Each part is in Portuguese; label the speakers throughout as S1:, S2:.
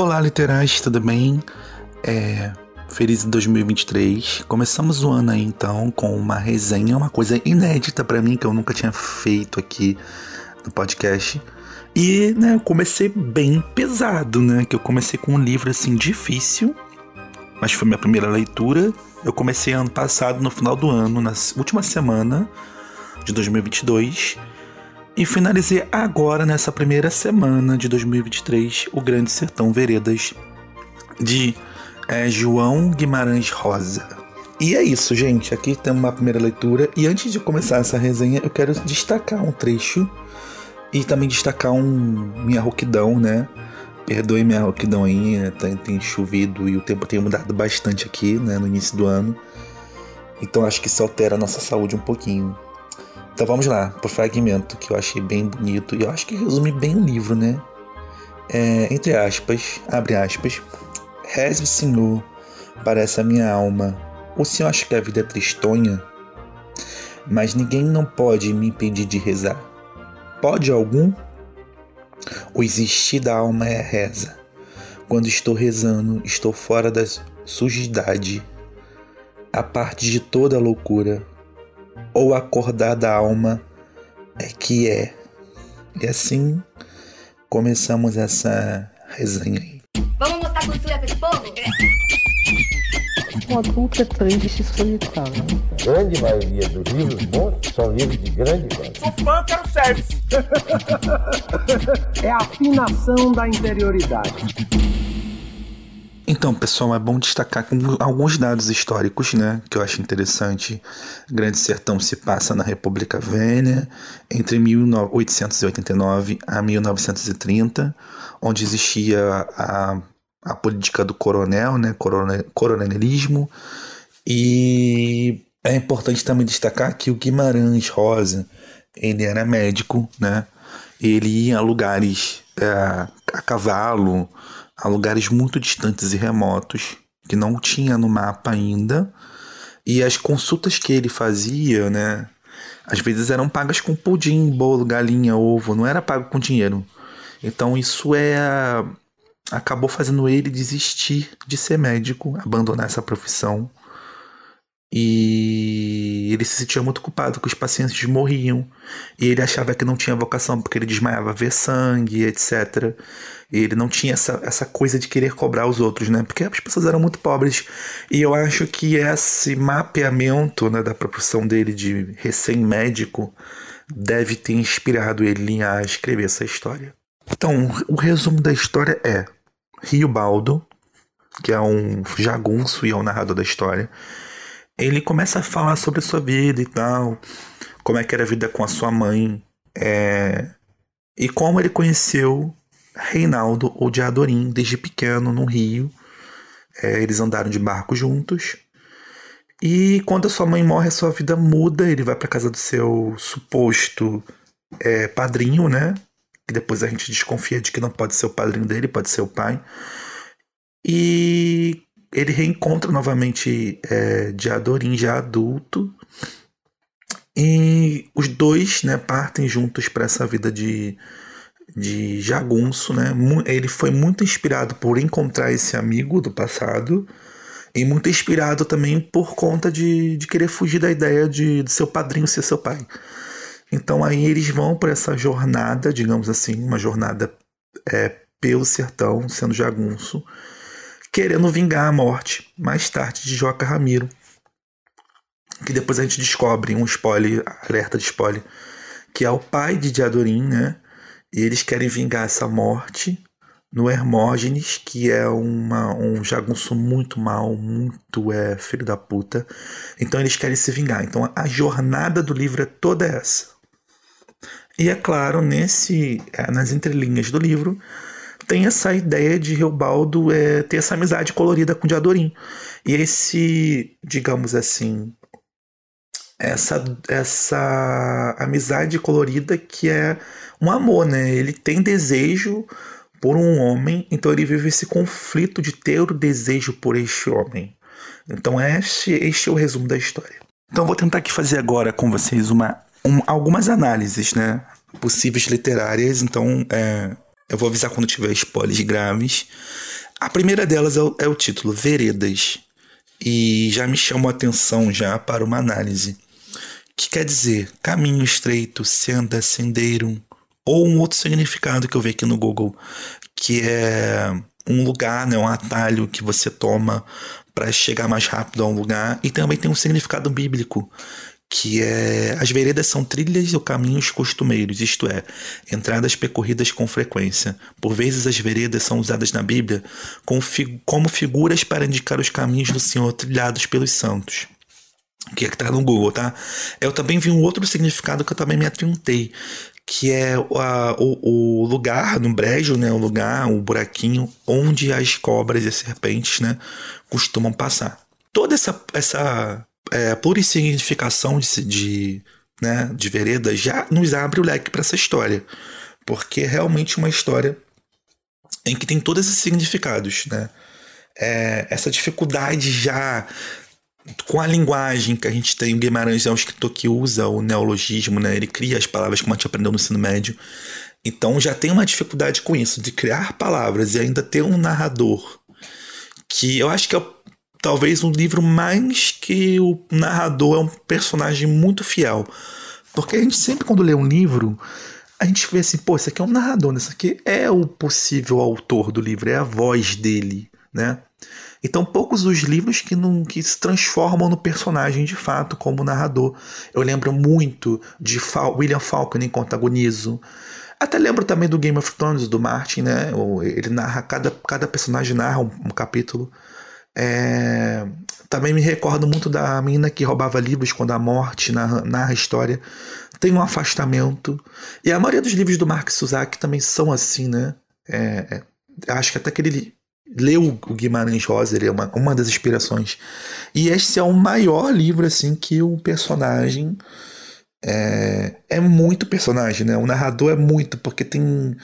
S1: Olá, literais, tudo bem? É, feliz 2023. Começamos o ano aí então com uma resenha, uma coisa inédita para mim que eu nunca tinha feito aqui no podcast. E, né, eu comecei bem pesado, né? Que eu comecei com um livro assim difícil, mas foi minha primeira leitura. Eu comecei ano passado, no final do ano, na última semana de 2022. E finalizei agora, nessa primeira semana de 2023, O Grande Sertão Veredas, de é, João Guimarães Rosa. E é isso, gente. Aqui temos uma primeira leitura. E antes de começar essa resenha, eu quero destacar um trecho e também destacar um minha rouquidão, né? Perdoe minha rouquidão aí, né? tem, tem chovido e o tempo tem mudado bastante aqui, né? No início do ano. Então acho que isso altera a nossa saúde um pouquinho. Então vamos lá, pro fragmento que eu achei bem bonito e eu acho que resume bem o livro, né? É, entre aspas, abre aspas. Reze, Senhor, parece a minha alma. O Senhor acha que a vida é tristonha? Mas ninguém não pode me impedir de rezar. Pode algum? O existir da alma é reza. Quando estou rezando, estou fora da sujidade, a parte de toda a loucura ou acordar da alma é que é. E assim começamos essa resenha aí. Vamos mostrar cultura para esse povo?
S2: Um adulto é triste e solitário.
S3: Grande maioria dos livros bons são livros de grande qualidade.
S4: Sou fã, quero service.
S2: é a afinação da interioridade.
S1: Então, pessoal, é bom destacar alguns dados históricos, né, que eu acho interessante. Grande Sertão se passa na República Velha entre 1889 a 1930, onde existia a, a política do coronel, né, coronelismo, e é importante também destacar que o Guimarães Rosa, ele era médico, né, ele ia a lugares é, a cavalo, a lugares muito distantes e remotos que não tinha no mapa ainda. E as consultas que ele fazia, né, às vezes eram pagas com pudim, bolo, galinha, ovo, não era pago com dinheiro. Então isso é acabou fazendo ele desistir de ser médico, abandonar essa profissão. E ele se sentia muito culpado que os pacientes morriam. E ele achava que não tinha vocação porque ele desmaiava ver sangue, etc. E ele não tinha essa, essa coisa de querer cobrar os outros, né? Porque as pessoas eram muito pobres. E eu acho que esse mapeamento né, da profissão dele de recém-médico deve ter inspirado ele a escrever essa história. Então, o resumo da história é: Rio Baldo, que é um jagunço e é o narrador da história, ele começa a falar sobre a sua vida e tal, como é que era a vida com a sua mãe, é, e como ele conheceu Reinaldo ou de Adorim desde pequeno no Rio. É, eles andaram de barco juntos. E quando a sua mãe morre, a sua vida muda. Ele vai para casa do seu suposto é, padrinho, né? Que depois a gente desconfia de que não pode ser o padrinho dele, pode ser o pai. E ele reencontra novamente é, de Adorim já adulto. E os dois né, partem juntos para essa vida de de jagunço, né? Ele foi muito inspirado por encontrar esse amigo do passado e muito inspirado também por conta de, de querer fugir da ideia de, de seu padrinho ser seu pai. Então aí eles vão para essa jornada, digamos assim, uma jornada é, pelo sertão, sendo jagunço, querendo vingar a morte mais tarde de Joca Ramiro. Que depois a gente descobre um spoiler, alerta de spoiler, que é o pai de Diadorim, né? E eles querem vingar essa morte no Hermógenes, que é uma, um jagunço muito mal, muito é, filho da puta. Então eles querem se vingar. Então a jornada do livro é toda essa. E é claro, nesse, é, nas entrelinhas do livro, tem essa ideia de Reobaldo é, ter essa amizade colorida com Diadorim. E esse, digamos assim, essa, essa amizade colorida que é um amor, né? Ele tem desejo por um homem, então ele vive esse conflito de ter o desejo por este homem. Então este, este é o resumo da história. Então vou tentar aqui fazer agora com vocês uma, um, algumas análises, né? Possíveis literárias. Então, é, Eu vou avisar quando tiver spoilers graves. A primeira delas é o, é o título, Veredas. E já me chamou a atenção já para uma análise. Que quer dizer caminho estreito, senda, sendeiro, ou um outro significado que eu vi aqui no Google, que é um lugar, né, um atalho que você toma para chegar mais rápido a um lugar, e também tem um significado bíblico, que é as veredas são trilhas ou caminhos costumeiros, isto é, entradas percorridas com frequência. Por vezes as veredas são usadas na Bíblia como figuras para indicar os caminhos do Senhor trilhados pelos santos. Que é que tá no Google, tá? Eu também vi um outro significado que eu também me atentei, que é a, o, o, lugar no brejo, né, o lugar, o buraquinho onde as cobras e as serpentes, né, costumam passar. Toda essa, essa é, plurissignificação de, de, né, de vereda já nos abre o leque para essa história, porque é realmente uma história em que tem todos esses significados, né? É, essa dificuldade já com a linguagem que a gente tem, o Guimarães é um escritor que usa o neologismo, né? Ele cria as palavras como a gente aprendeu no ensino médio. Então já tem uma dificuldade com isso, de criar palavras e ainda ter um narrador. Que eu acho que é talvez um livro mais que o narrador é um personagem muito fiel. Porque a gente sempre, quando lê um livro, a gente vê assim, pô, esse aqui é um narrador, né? esse aqui é o possível autor do livro, é a voz dele, né? Então, poucos os livros que, não, que se transformam no personagem de fato, como narrador. Eu lembro muito de Fal William Falcon em Contagonizo. Até lembro também do Game of Thrones, do Martin, né? Ele narra, cada, cada personagem narra um, um capítulo. É... Também me recordo muito da menina que roubava livros quando a morte narra, narra a história. Tem um afastamento. E a maioria dos livros do Mark Suzak também são assim, né? É, é, acho que até aquele leu o Guimarães Rosa, ele é uma, uma das inspirações. E esse é o maior livro assim que o personagem é, é muito personagem, né? O narrador é muito, porque tem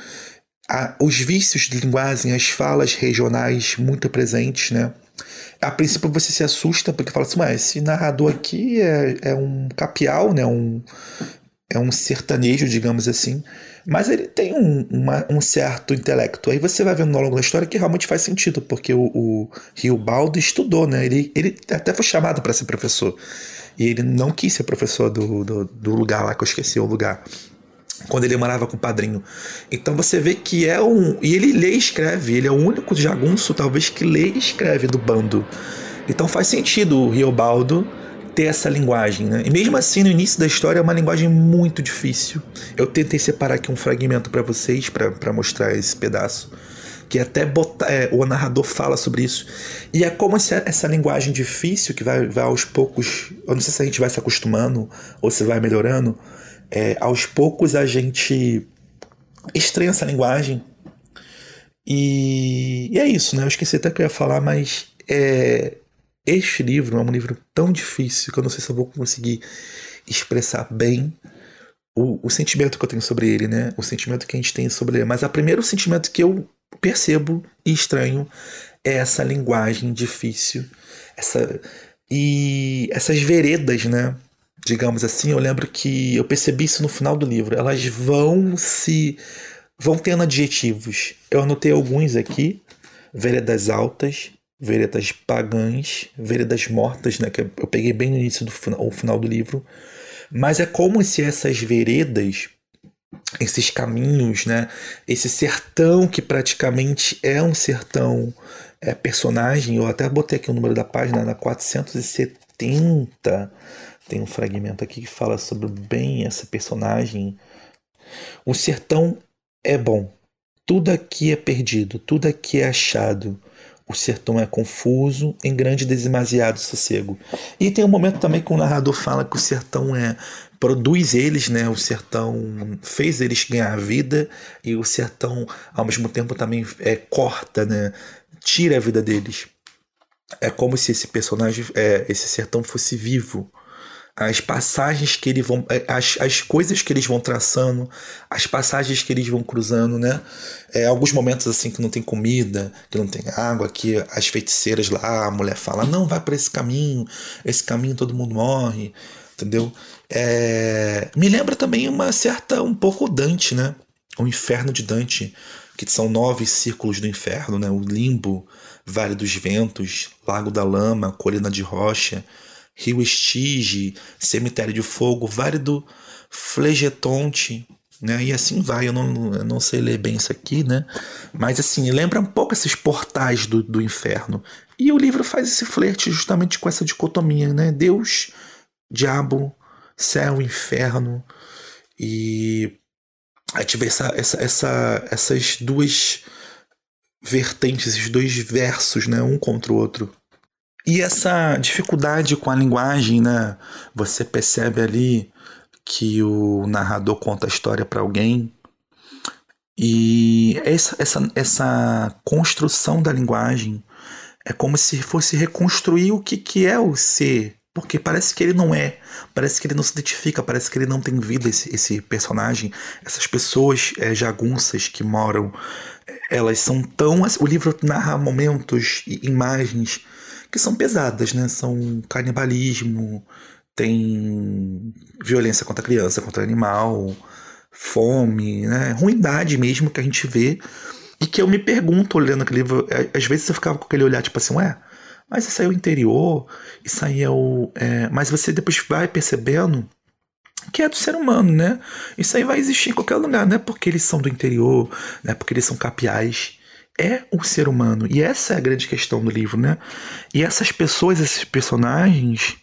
S1: a, os vícios de linguagem, as falas regionais muito presentes, né? A princípio você se assusta porque fala assim, mas esse narrador aqui é, é um capial, né? Um, é um sertanejo, digamos assim. Mas ele tem um, uma, um certo intelecto. Aí você vai vendo ao longo da história que realmente faz sentido, porque o, o Rio Baldo estudou, né? Ele, ele até foi chamado para ser professor. E ele não quis ser professor do, do, do, lugar lá, que eu esqueci o lugar. Quando ele morava com o padrinho. Então você vê que é um. E ele lê e escreve. Ele é o único jagunço, talvez, que lê e escreve do bando. Então faz sentido o Riobaldo ter essa linguagem, né? E mesmo assim, no início da história é uma linguagem muito difícil. Eu tentei separar aqui um fragmento para vocês, para mostrar esse pedaço. Que até botar, é, o narrador fala sobre isso. E é como essa, essa linguagem difícil, que vai, vai aos poucos. Eu não sei se a gente vai se acostumando ou se vai melhorando. É, aos poucos a gente estranha essa linguagem. E, e, é isso, né? Eu esqueci até que eu ia falar, mas é, este livro é um livro tão difícil que eu não sei se eu vou conseguir expressar bem o, o sentimento que eu tenho sobre ele, né? O sentimento que a gente tem sobre ele. Mas o primeiro sentimento que eu percebo e estranho é essa linguagem difícil, essa e essas veredas, né? Digamos assim, eu lembro que eu percebi isso no final do livro. Elas vão se vão tendo adjetivos. Eu anotei alguns aqui: veredas altas, veredas pagãs, veredas mortas, né, que eu peguei bem no início do final, final do livro. Mas é como se essas veredas, esses caminhos, né, esse sertão que praticamente é um sertão é, personagem, eu até botei aqui o número da página, na 470, tem um fragmento aqui que fala sobre bem essa personagem. O sertão é bom, tudo aqui é perdido, tudo aqui é achado. O sertão é confuso, em grande demasiado sossego. E tem um momento também que o narrador fala que o sertão é produz eles, né? O sertão fez eles ganhar vida e o sertão, ao mesmo tempo, também é, corta, né? Tira a vida deles. É como se esse personagem, é, esse sertão fosse vivo as passagens que eles vão. É, as, as coisas que eles vão traçando, as passagens que eles vão cruzando, né? É, alguns momentos assim que não tem comida, que não tem água, que as feiticeiras lá, a mulher fala, não, vai para esse caminho, esse caminho todo mundo morre, entendeu? É, me lembra também uma certa, um pouco Dante, né? O inferno de Dante, que são nove círculos do inferno, né? O limbo, Vale dos Ventos, Lago da Lama, Colina de Rocha, Rio Estige, Cemitério de Fogo, Vale do Flegetonte, né? E assim vai, eu não, eu não sei ler bem isso aqui, né? Mas assim, lembra um pouco esses portais do, do inferno. E o livro faz esse flerte justamente com essa dicotomia, né? Deus, diabo, céu, inferno. E a gente vê essa, essa, essa, essas duas vertentes, esses dois versos, né? Um contra o outro. E essa dificuldade com a linguagem, né? Você percebe ali que o narrador conta a história para alguém. E essa, essa, essa construção da linguagem é como se fosse reconstruir o que, que é o ser. Porque parece que ele não é, parece que ele não se identifica, parece que ele não tem vida, esse, esse personagem. Essas pessoas é, jagunças que moram, elas são tão. O livro narra momentos e imagens que são pesadas, né? São canibalismo, tem violência contra criança, contra animal, fome, né? ruindade mesmo que a gente vê. E que eu me pergunto, olhando aquele livro, é, às vezes eu ficava com aquele olhar tipo assim, ué, mas isso aí é o interior, isso aí é o. É... Mas você depois vai percebendo que é do ser humano, né? Isso aí vai existir em qualquer lugar, não é porque eles são do interior, não é porque eles são capiais. É o ser humano. E essa é a grande questão do livro, né? E essas pessoas, esses personagens,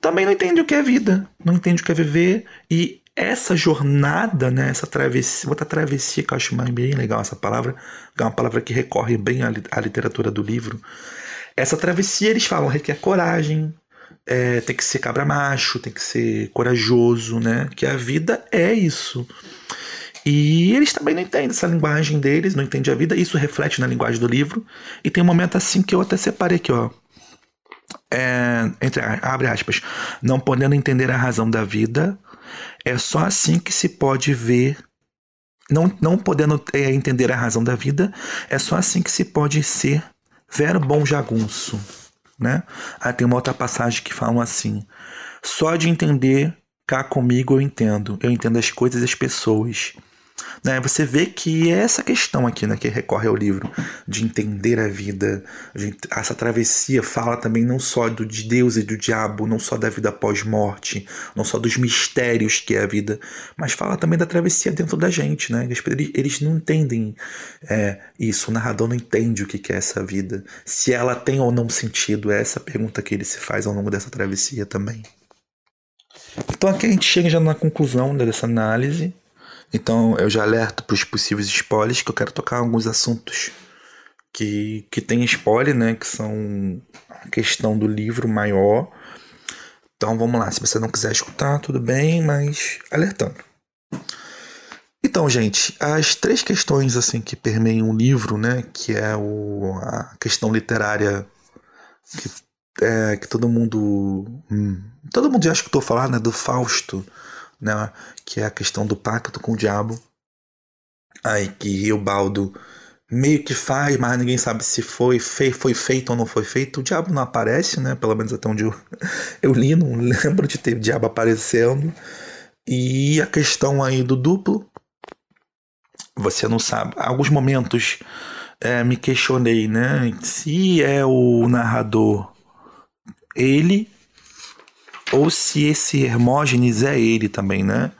S1: também não entende o que é vida, não entende o que é viver e essa jornada, né, essa travessia, outra travessia que eu acho bem legal essa palavra, é uma palavra que recorre bem à, à literatura do livro. Essa travessia eles falam requer coragem, é, tem que ser cabra macho, tem que ser corajoso, né? Que a vida é isso. E eles também não entendem essa linguagem deles, não entendem a vida. Isso reflete na linguagem do livro. E tem um momento assim que eu até separei aqui, ó é, entre, abre aspas, não podendo entender a razão da vida, é só assim que se pode ver. Não, não podendo é, entender a razão da vida, é só assim que se pode ser ver bom jagunço. Né? Aí tem uma outra passagem que fala assim: só de entender cá comigo eu entendo, eu entendo as coisas e as pessoas. Né? Você vê que é essa questão aqui, né, que recorre ao livro, de entender a vida, essa travessia fala também não só do, de Deus e do diabo, não só da vida pós-morte, não só dos mistérios que é a vida, mas fala também da travessia dentro da gente. Né? Eles, eles não entendem é, isso, o narrador não entende o que é essa vida, se ela tem ou não sentido, é essa pergunta que ele se faz ao longo dessa travessia também. Então aqui a gente chega já na conclusão né, dessa análise. Então eu já alerto para os possíveis spoilers que eu quero tocar alguns assuntos que, que tem spoiler, né? Que são a questão do livro maior. Então vamos lá, se você não quiser escutar, tudo bem, mas alertando. Então, gente, as três questões assim que permeiam o livro, né, que é o, a questão literária que, é, que todo mundo, hum, todo mundo já escutou falar, né, do Fausto, né? Que é a questão do pacto com o diabo. Aí que o Baldo meio que faz, mas ninguém sabe se foi, fei, foi feito ou não foi feito. O diabo não aparece, né? Pelo menos até onde eu, eu li, não lembro de ter o diabo aparecendo. E a questão aí do duplo, você não sabe. Alguns momentos é, me questionei, né? Se é o narrador ele ou se esse Hermógenes é ele também, né?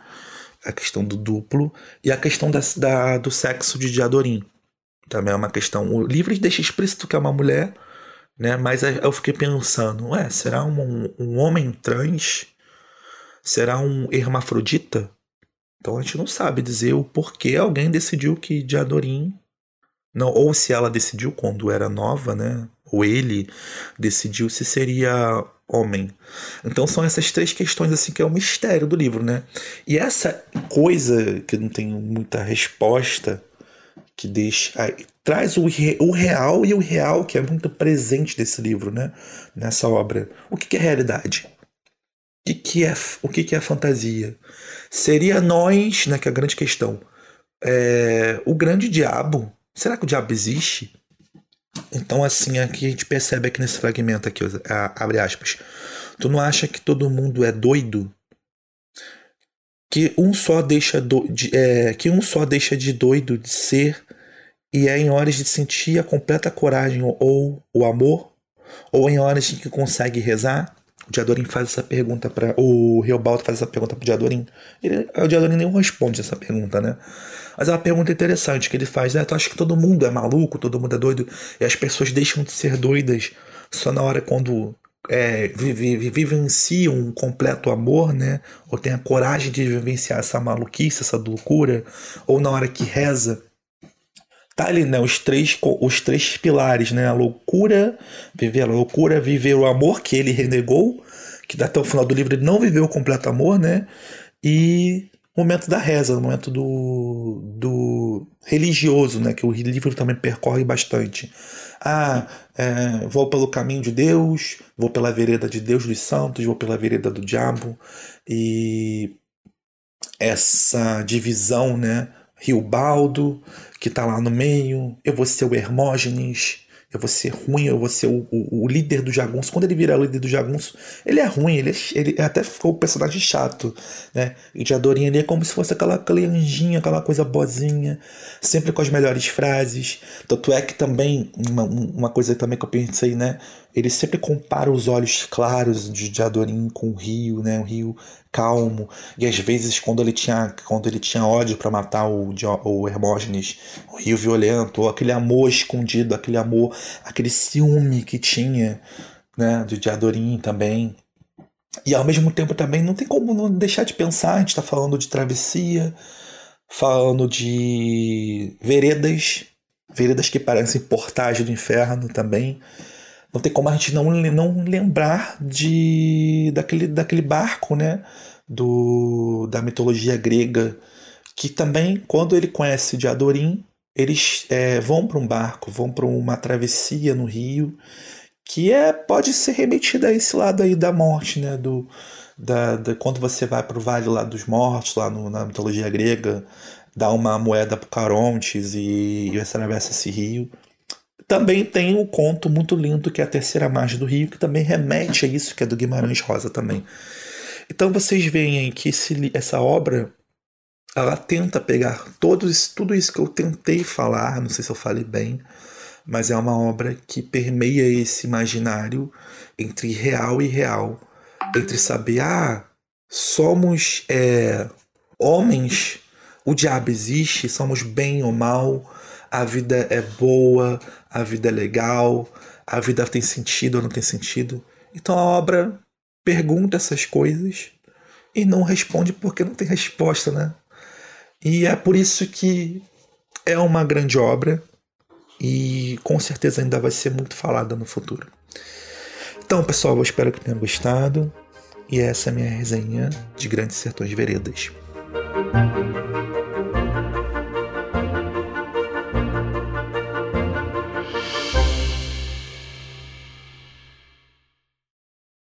S1: A questão do duplo e a questão da, da do sexo de Diadorim. Também é uma questão. O livro deixa explícito que é uma mulher, né? Mas eu fiquei pensando, ué, será um, um homem trans? Será um hermafrodita? Então a gente não sabe dizer o porquê alguém decidiu que Diadorim não, ou se ela decidiu quando era nova, né? Ou ele decidiu se seria homem. Então são essas três questões assim que é o mistério do livro, né? E essa coisa que não tem muita resposta que deixa traz o, o real e o real que é muito presente desse livro, né? Nessa obra. O que, que é realidade? O que, que é o que, que é fantasia? Seria nós, né? Que é a grande questão. É, o grande diabo. Será que o diabo existe? Então, assim, aqui a gente percebe aqui nesse fragmento aqui, abre aspas. Tu não acha que todo mundo é doido? que um só deixa do, de, é, que um só deixa de doido de ser e é em horas de sentir a completa coragem ou o amor ou em horas em que consegue rezar o Diadorim faz essa pergunta para o Riobaldo faz essa pergunta para o Diadorim ele, o Diadorim nem responde essa pergunta né mas é uma pergunta interessante que ele faz né tu acha que todo mundo é maluco todo mundo é doido e as pessoas deixam de ser doidas só na hora quando é, vivenciam um completo amor, né? Ou tem a coragem de vivenciar essa maluquice, essa loucura, ou na hora que reza. Tá ali, né? Os três, os três pilares, né? A loucura, viver a loucura, viver o amor que ele renegou, que até o final do livro ele não viveu o completo amor, né? E o momento da reza, o momento do, do religioso, né? Que o livro também percorre bastante ah, é, vou pelo caminho de Deus, vou pela vereda de Deus dos santos, vou pela vereda do diabo. E essa divisão, né? Rio Baldo, que está lá no meio, eu vou ser o Hermógenes, eu vou ser ruim, eu vou ser o, o, o, líder do jagunço. Quando ele vira o líder do jagunço, ele é ruim, ele, é, ele até ficou um personagem chato, né? E de Adorinha ele é como se fosse aquela, aquele anjinho, aquela coisa bozinha, sempre com as melhores frases. Tanto é que também, uma, uma coisa também que eu pensei, né? Ele sempre compara os olhos claros de, de Adorim com o rio, né? O rio calmo. E às vezes, quando ele tinha, quando ele tinha ódio para matar o, o Hermógenes, o rio violento, ou aquele amor escondido, aquele amor, aquele ciúme que tinha, né? De, de Adorim também. E ao mesmo tempo também não tem como não deixar de pensar, a gente está falando de travessia, falando de veredas, veredas que parecem portais do inferno também não tem como a gente não, não lembrar de daquele, daquele barco, né? Do, da mitologia grega, que também, quando ele conhece de Adorim, eles é, vão para um barco, vão para uma travessia no rio, que é pode ser remetida a esse lado aí da morte, né? Do, da, da quando você vai para o Vale lá dos Mortos, lá no, na mitologia grega, dá uma moeda para Carontes e, e atravessa esse rio. Também tem um conto muito lindo que é a Terceira Margem do Rio, que também remete a isso, que é do Guimarães Rosa também. Então vocês veem que esse, essa obra ela tenta pegar todos, tudo isso que eu tentei falar, não sei se eu falei bem, mas é uma obra que permeia esse imaginário entre real e real, entre saber, ah, somos é, homens, o diabo existe, somos bem ou mal, a vida é boa, a vida é legal, a vida tem sentido ou não tem sentido. Então a obra pergunta essas coisas e não responde porque não tem resposta, né? E é por isso que é uma grande obra e com certeza ainda vai ser muito falada no futuro. Então, pessoal, eu espero que tenham gostado e essa é a minha resenha de Grandes Sertões Veredas.